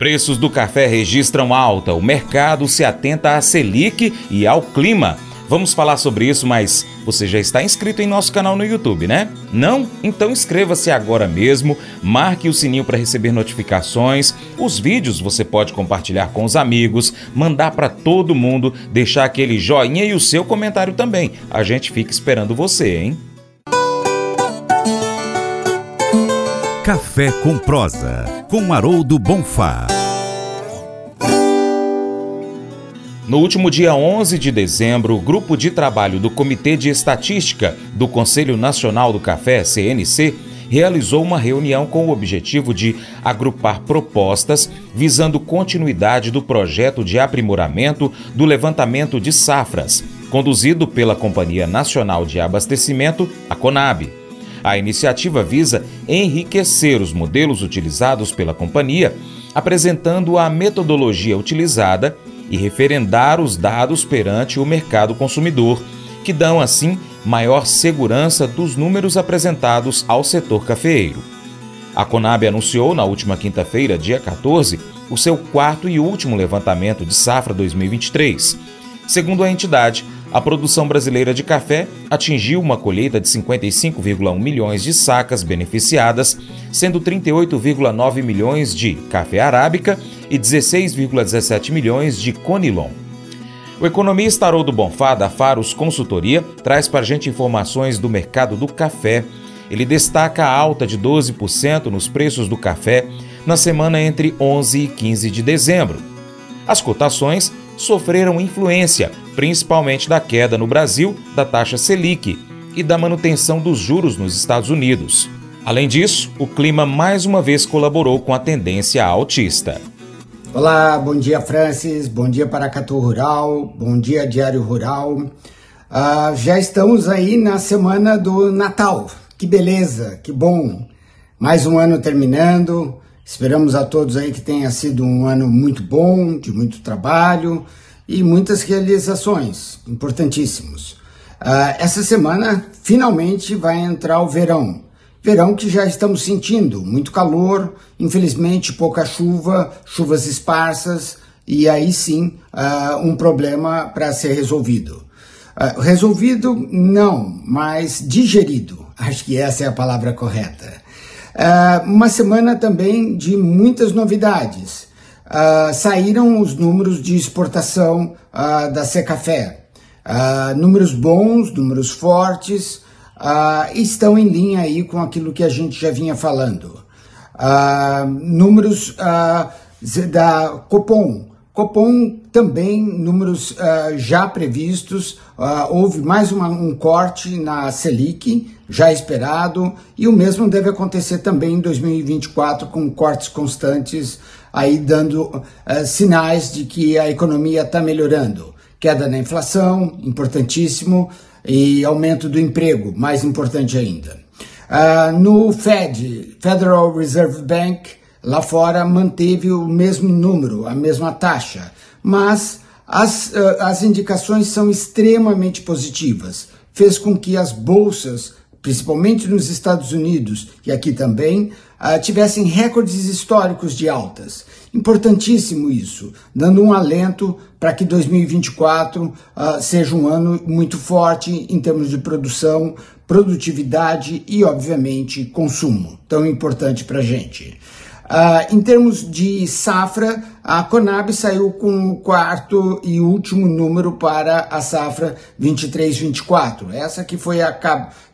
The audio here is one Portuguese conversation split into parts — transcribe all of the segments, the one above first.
Preços do café registram alta, o mercado se atenta à Selic e ao clima. Vamos falar sobre isso, mas você já está inscrito em nosso canal no YouTube, né? Não? Então inscreva-se agora mesmo, marque o sininho para receber notificações. Os vídeos você pode compartilhar com os amigos, mandar para todo mundo, deixar aquele joinha e o seu comentário também. A gente fica esperando você, hein? Café com prosa, com Haroldo Bonfá. No último dia 11 de dezembro, o grupo de trabalho do Comitê de Estatística do Conselho Nacional do Café, CNC, realizou uma reunião com o objetivo de agrupar propostas visando continuidade do projeto de aprimoramento do levantamento de safras, conduzido pela Companhia Nacional de Abastecimento, a CONAB. A iniciativa visa enriquecer os modelos utilizados pela companhia, apresentando a metodologia utilizada e referendar os dados perante o mercado consumidor, que dão assim maior segurança dos números apresentados ao setor cafeeiro. A Conab anunciou na última quinta-feira, dia 14, o seu quarto e último levantamento de safra 2023. Segundo a entidade, a produção brasileira de café atingiu uma colheita de 55,1 milhões de sacas beneficiadas, sendo 38,9 milhões de café arábica e 16,17 milhões de conilon. O economista Haroldo Bonfá, da Faros Consultoria, traz para a gente informações do mercado do café. Ele destaca a alta de 12% nos preços do café na semana entre 11 e 15 de dezembro. As cotações sofreram influência, principalmente da queda no Brasil da taxa Selic e da manutenção dos juros nos Estados Unidos. Além disso, o clima mais uma vez colaborou com a tendência altista. Olá, bom dia Francis, bom dia Paracatu Rural, bom dia Diário Rural. Uh, já estamos aí na semana do Natal, que beleza, que bom. Mais um ano terminando, Esperamos a todos aí que tenha sido um ano muito bom, de muito trabalho e muitas realizações importantíssimos. Uh, essa semana finalmente vai entrar o verão. Verão que já estamos sentindo, muito calor, infelizmente pouca chuva, chuvas esparsas e aí sim uh, um problema para ser resolvido. Uh, resolvido não, mas digerido. Acho que essa é a palavra correta. Uma semana também de muitas novidades. Uh, saíram os números de exportação uh, da Secafé. números bons, números fortes, estão em linha aí com aquilo que a gente já vinha falando. números da Copom, Copom também, números uh, já previstos, uh, houve mais uma, um corte na Selic, já esperado, e o mesmo deve acontecer também em 2024, com cortes constantes, aí dando uh, sinais de que a economia está melhorando. Queda na inflação, importantíssimo, e aumento do emprego, mais importante ainda. no Fed, Federal Reserve Bank, Lá fora manteve o mesmo número, a mesma taxa, mas as, eh, as indicações são extremamente positivas. Fez com que as bolsas, principalmente nos Estados Unidos e aqui também, uh, tivessem recordes históricos de altas. Importantíssimo isso, dando um alento para que 2024 uh, ah, seja um ano muito forte em termos de produção, produtividade e, obviamente, consumo, tão importante para a gente. Uh, em termos de safra, a Conab saiu com o quarto e último número para a safra 23-24, essa que foi a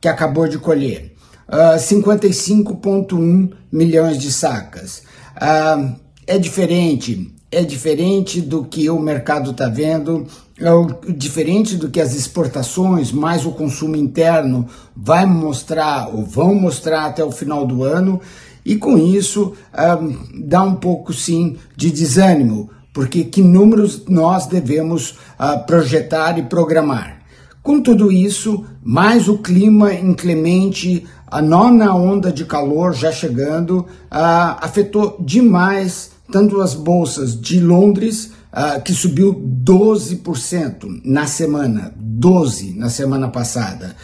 que acabou de colher. Uh, ah, 55,1 milhões de sacas. Uh, é diferente, é diferente do que o mercado está vendo, é diferente do que as exportações, mais o consumo interno vai mostrar ou vão mostrar até o final do ano. E com isso um, dá um pouco sim de desânimo, porque que números nós devemos uh, projetar e programar. Com tudo isso, mais o clima inclemente, a nona onda de calor já chegando, uh, afetou demais tanto as bolsas de Londres, uh, que subiu 12% na semana, 12% na semana passada,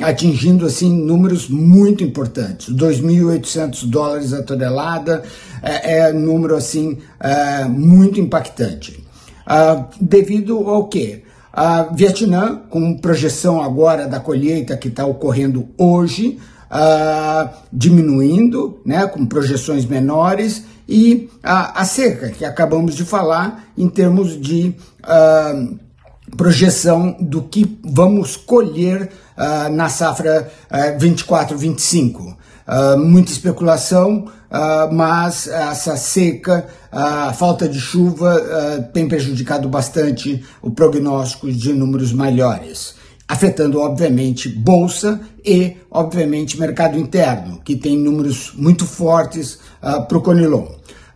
atingindo assim números muito importantes. 2.800 dólares a tonelada é, é número assim uh, muito impactante. Uh, devido ao quê? A Vietnã, com projeção agora da colheita que está ocorrendo hoje, uh, diminuindo, né, com projeções menores, e a, a, seca, que acabamos de falar, em termos de uh, projeção do que vamos colher uh, na safra uh, 24-25. Uh, muita especulação, uh, mas essa seca, a falta de chuva tem prejudicado bastante o prognóstico de números maiores afetando, obviamente, bolsa e, obviamente, mercado interno, que tem números muito fortes para o Conilon.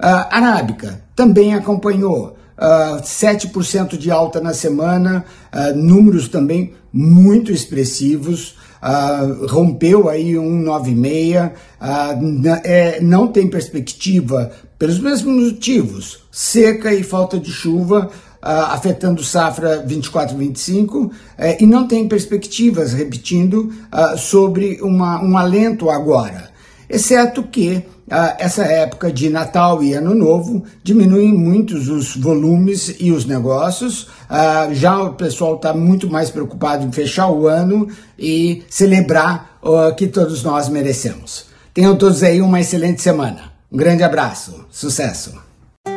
Uh, Arábica também acompanhou uh, ah, 7% de alta na semana, uh, números também muito expressivos. Uh, rompeu aí 1,96, uh, é, não tem perspectiva, pelos mesmos motivos, seca e falta de chuva, uh, afetando safra 24-25 eh, e não tem perspectivas, repetindo, uh, sobre uma, um alento agora, exceto que uh, essa época de Natal e Ano Novo diminuem muitos os volumes e os negócios. já o pessoal está muito mais preocupado em fechar o ano e celebrar o que todos nós merecemos. Tenham todos aí uma excelente semana. Um grande abraço, sucesso!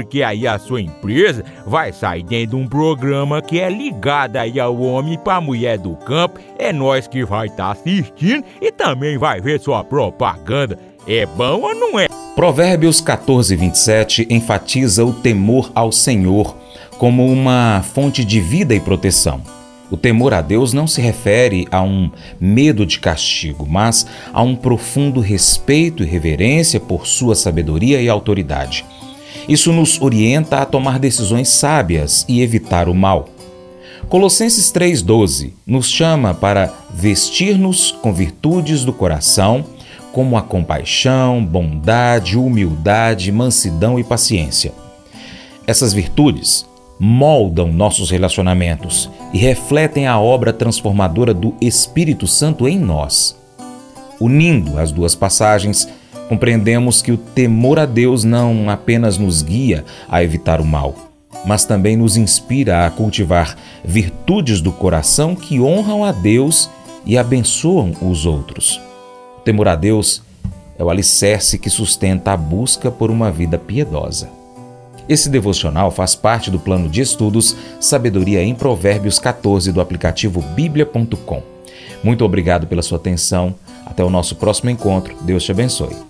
porque aí a sua empresa vai sair dentro de um programa que é ligado aí ao homem para mulher do campo. É nós que vai estar tá assistindo e também vai ver sua propaganda. É bom ou não é? Provérbios 14, 27 enfatiza o temor ao Senhor como uma fonte de vida e proteção. O temor a Deus não se refere a um medo de castigo, mas a um profundo respeito e reverência por sua sabedoria e autoridade. Isso nos orienta a tomar decisões sábias e evitar o mal. Colossenses 3,12 nos chama para vestir-nos com virtudes do coração, como a compaixão, bondade, humildade, mansidão e paciência. Essas virtudes moldam nossos relacionamentos e refletem a obra transformadora do Espírito Santo em nós. Unindo as duas passagens, compreendemos que o temor a Deus não apenas nos guia a evitar o mal, mas também nos inspira a cultivar virtudes do coração que honram a Deus e abençoam os outros. O temor a Deus é o alicerce que sustenta a busca por uma vida piedosa. Esse devocional faz parte do plano de estudos Sabedoria em Provérbios 14 do aplicativo bíblia.com. Muito obrigado pela sua atenção. Até o nosso próximo encontro. Deus te abençoe.